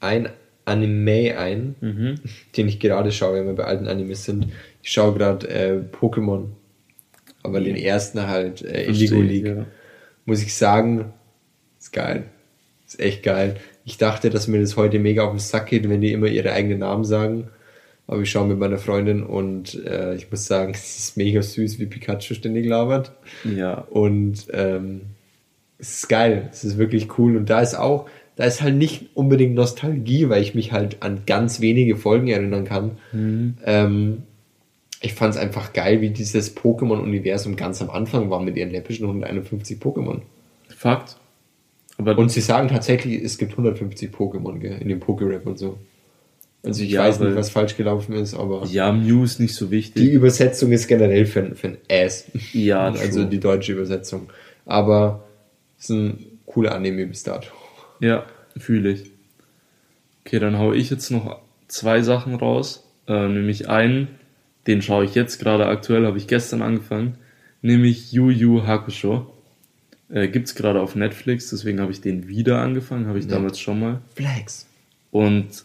ein Anime ein, Mhm. den ich gerade schaue, wenn wir bei alten Animes sind. Ich schaue gerade äh, Pokémon. Aber den ersten halt, äh, Indigo League. ja. Muss ich sagen, ist geil. Ist echt geil. Ich dachte, dass mir das heute mega auf den Sack geht, wenn die immer ihre eigenen Namen sagen. Aber ich schaue mit meiner Freundin und äh, ich muss sagen, es ist mega süß, wie Pikachu ständig labert. Ja. Und ähm, es ist geil, es ist wirklich cool. Und da ist auch, da ist halt nicht unbedingt Nostalgie, weil ich mich halt an ganz wenige Folgen erinnern kann. Ähm, ich fand es einfach geil, wie dieses Pokémon-Universum ganz am Anfang war mit ihren läppischen 151 Pokémon. Fakt. Aber Und sie sagen tatsächlich, es gibt 150 Pokémon gell, in dem Pokérap und so. Also ich Ja, weiß nicht, was falsch gelaufen ist, aber ja, Mew ist nicht so die wichtig. Übersetzung ist generell für, ein- für ein Ass. Ja, also true. die deutsche Übersetzung. Aber ist ein cooler Anime bis dato. Ja, fühle ich. Okay, dann hau ich jetzt noch zwei Sachen raus. Äh, nämlich einen, den schaue ich jetzt gerade aktuell, habe ich gestern angefangen. Nämlich Yu Yu Hakusho. Äh, gibt's gerade auf Netflix, deswegen habe ich den wieder angefangen, habe ich Ja. damals schon mal. Flags. Und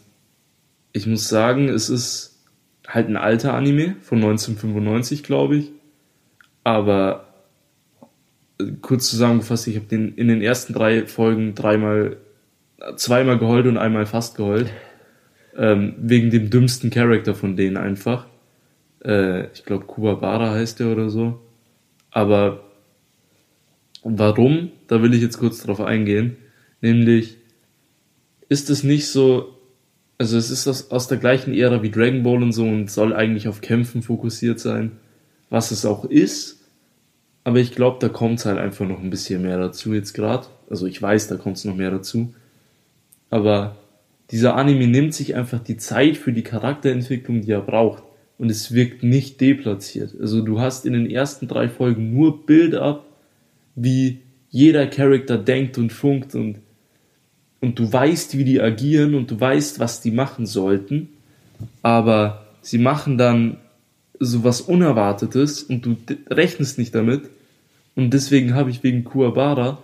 ich muss sagen, es ist halt ein alter Anime von 1995, glaube ich. Aber kurz zusammengefasst, ich habe den in den ersten drei Folgen dreimal, zweimal geheult und einmal fast geheult. Ähm, wegen dem dümmsten Charakter von denen einfach. Äh, ich glaube, Kuwabara heißt der oder so. Aber warum? Da will ich jetzt kurz drauf eingehen. Nämlich, ist es nicht so, also es ist aus, aus der gleichen Ära wie Dragon Ball und so und soll eigentlich auf Kämpfen fokussiert sein, was es auch ist. Aber ich glaube, da kommt halt einfach noch ein bisschen mehr dazu jetzt gerade. Also ich weiß, da kommt es noch mehr dazu. Aber dieser Anime nimmt sich einfach die Zeit für die Charakterentwicklung, die er braucht. Und es wirkt nicht deplatziert. Also du hast in den ersten drei Folgen nur Build-up, wie jeder Charakter denkt und funkt und, und du weißt, wie die agieren und du weißt, was die machen sollten. Aber sie machen dann sowas Unerwartetes und du rechnest nicht damit. Und deswegen habe ich wegen Kuwabara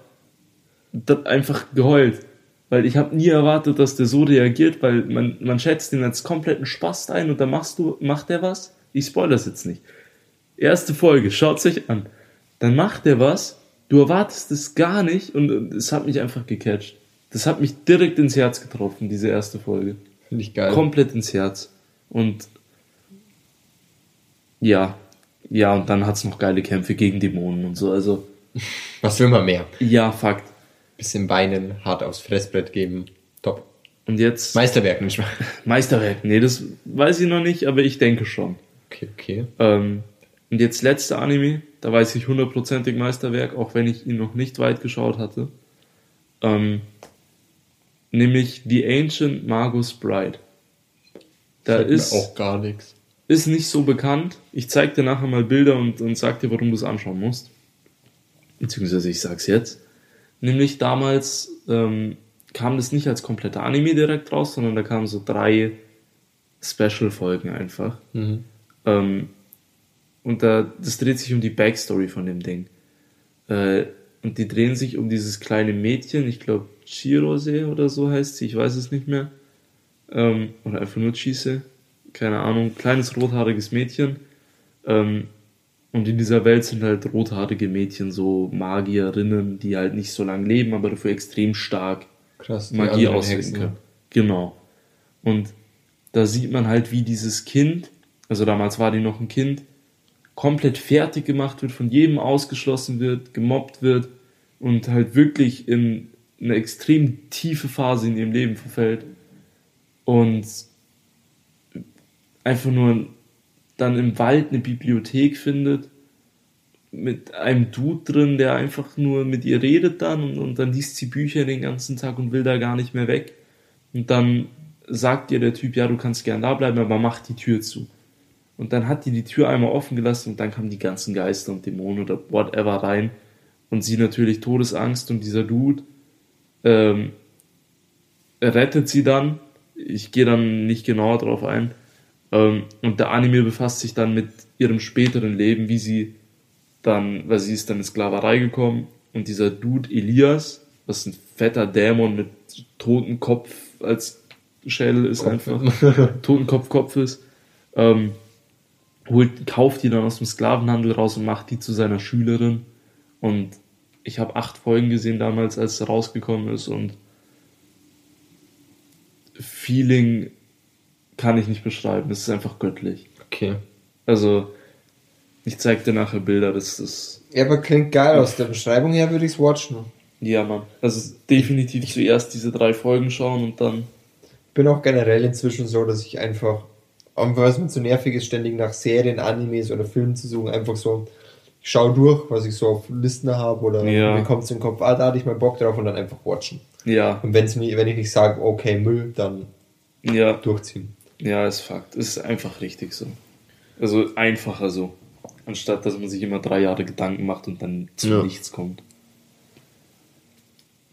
das einfach geheult. Weil ich habe nie erwartet, dass der so reagiert, weil man, man schätzt den als kompletten Spast ein und dann machst du, macht der was. Ich spoilere jetzt nicht. Erste Folge, schaut sich an. Dann macht der was, du erwartest es gar nicht und und es hat mich einfach gecatcht. Das hat mich direkt ins Herz getroffen, diese erste Folge. Finde ich geil. Komplett ins Herz. Und Ja. Ja, und dann hat's noch geile Kämpfe gegen Dämonen und so. Also, Was will man mehr? ja, Fakt. Bisschen weinen, hart aufs Fressbrett geben. Top. Und jetzt Meisterwerk, nicht wahr? Meisterwerk. Nee, das weiß ich noch nicht, aber ich denke schon. Okay, okay. Ähm, und jetzt letzter Anime, da weiß ich hundertprozentig Meisterwerk, auch wenn ich ihn noch nicht weit geschaut hatte. Ähm, nämlich The Ancient Magus Bride. Da mir ist, auch gar nichts. Ist nicht so bekannt. Ich zeig dir nachher mal Bilder und, und sag dir, warum du es anschauen musst. Beziehungsweise ich sag's jetzt. Nämlich damals ähm, kam das nicht als kompletter Anime direkt raus, sondern da kamen so drei Special-Folgen einfach. Mhm. Ähm, und da, das dreht sich um die Backstory von dem Ding. Äh, und die drehen sich um dieses kleine Mädchen, ich glaube Chirose oder so heißt sie, ich weiß es nicht mehr. Ähm, oder einfach nur Chise, keine Ahnung, kleines rothaariges Mädchen. Ähm, und in dieser Welt sind halt rothaarige Mädchen so Magierinnen, die halt nicht so lange leben, aber dafür extrem stark Krass. Magie auswirken können. Genau. Und da sieht man halt, wie dieses Kind, also damals war die noch ein Kind, komplett fertig gemacht wird, von jedem ausgeschlossen wird, gemobbt wird und halt wirklich in eine extrem tiefe Phase in ihrem Leben verfällt. Und einfach nur dann im Wald eine Bibliothek findet mit einem Dude drin, der einfach nur mit ihr redet dann und, und dann liest sie Bücher den ganzen Tag und will da gar nicht mehr weg. Und dann sagt ihr der Typ, ja, du kannst gern da bleiben, aber mach die Tür zu. Und dann hat die die Tür einmal offen gelassen und dann kamen die ganzen Geister und Dämonen oder whatever rein. Und sie natürlich Todesangst und dieser Dude ähm, rettet sie dann. Ich gehe dann nicht genauer drauf ein. Ähm, und der Anime befasst sich dann mit ihrem späteren Leben, wie sie dann, weil sie ist dann in Sklaverei gekommen. Und dieser Dude Elias, was ein fetter Dämon mit toten Kopf als Schädel ist einfach, Totenkopf Kopf ist, ähm, holt, kauft die dann aus dem Sklavenhandel raus und macht die zu seiner Schülerin. Und ich habe acht Folgen gesehen damals, als es rausgekommen ist und Feeling kann ich nicht beschreiben, es ist einfach göttlich. Okay. Also, ich zeig dir nachher Bilder, das ist. Ja, aber klingt geil. Aus der Beschreibung her würde ich es watchen. Ja, Mann. Also definitiv zuerst diese drei Folgen schauen und dann. bin auch generell inzwischen so, dass ich einfach, weil es mir zu nervig ist, ständig nach Serien, Animes oder Filmen zu suchen, einfach so, ich schau durch, was ich so auf Listen habe oder Ja. mir kommt es in den Kopf, ah, da hatte ich mal Bock drauf und dann einfach watchen. Ja, Und wenn's mir, wenn ich nicht sage, okay, Müll, dann ja, durchziehen. Ja, ist Fakt. Es ist einfach richtig so. Also einfacher so. Anstatt dass man sich immer drei Jahre Gedanken macht und dann zu Ja. nichts kommt.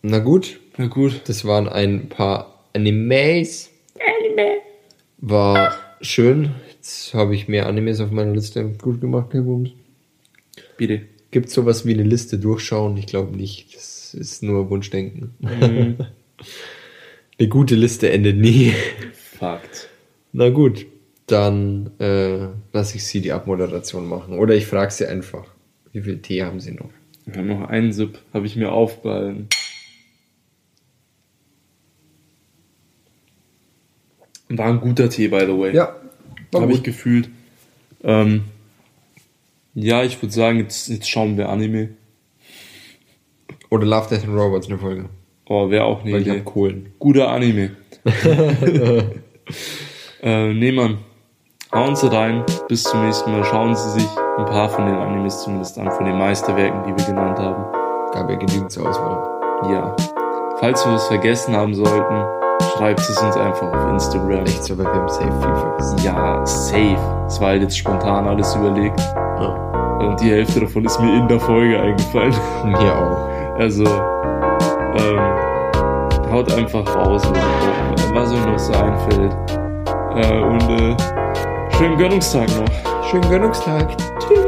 Na gut, Na gut. das waren ein paar Animes. Anime. War schön. Jetzt habe ich mehr Animes auf meiner Liste. Gut gemacht, Herr Bums. Bitte. Gibt sowas wie eine Liste durchschauen? Ich glaube nicht. Das ist nur Wunschdenken. Mhm. Eine gute Liste endet nie. Fakt. Na gut, dann äh, lasse ich Sie die Abmoderation machen. Oder ich frage Sie einfach, wie viel Tee haben Sie noch? Wir haben noch einen Sip, habe ich mir aufbehalten. War ein guter Tee, by the way. Ja, war Habe ich gut. gefühlt. Ähm, ja, ich würde sagen, jetzt, jetzt schauen wir Anime. Oder Love, Death and Robots eine Folge. Oh, wäre auch eine Weil ich Idee. habe Kohlen. Guter Anime. äh, nee, Mann. Hauen Sie rein. Bis zum nächsten Mal. Schauen Sie sich ein paar von den Animes zumindest an, von den Meisterwerken, die wir genannt haben. Gab ja genügend zur Auswahl. Ja. Falls wir was vergessen haben sollten, schreibt es uns einfach auf Instagram. Echt so, weil wir haben safe viel vergessen. Ja, safe. Es war halt jetzt spontan alles überlegt. Ja. Und die Hälfte davon ist mir in der Folge eingefallen. Mir auch. Also, ähm, haut einfach raus, was, was euch noch so einfällt. Äh, und äh, schönen Gönnungstag noch. Schönen Gönnungstag. Tschüss.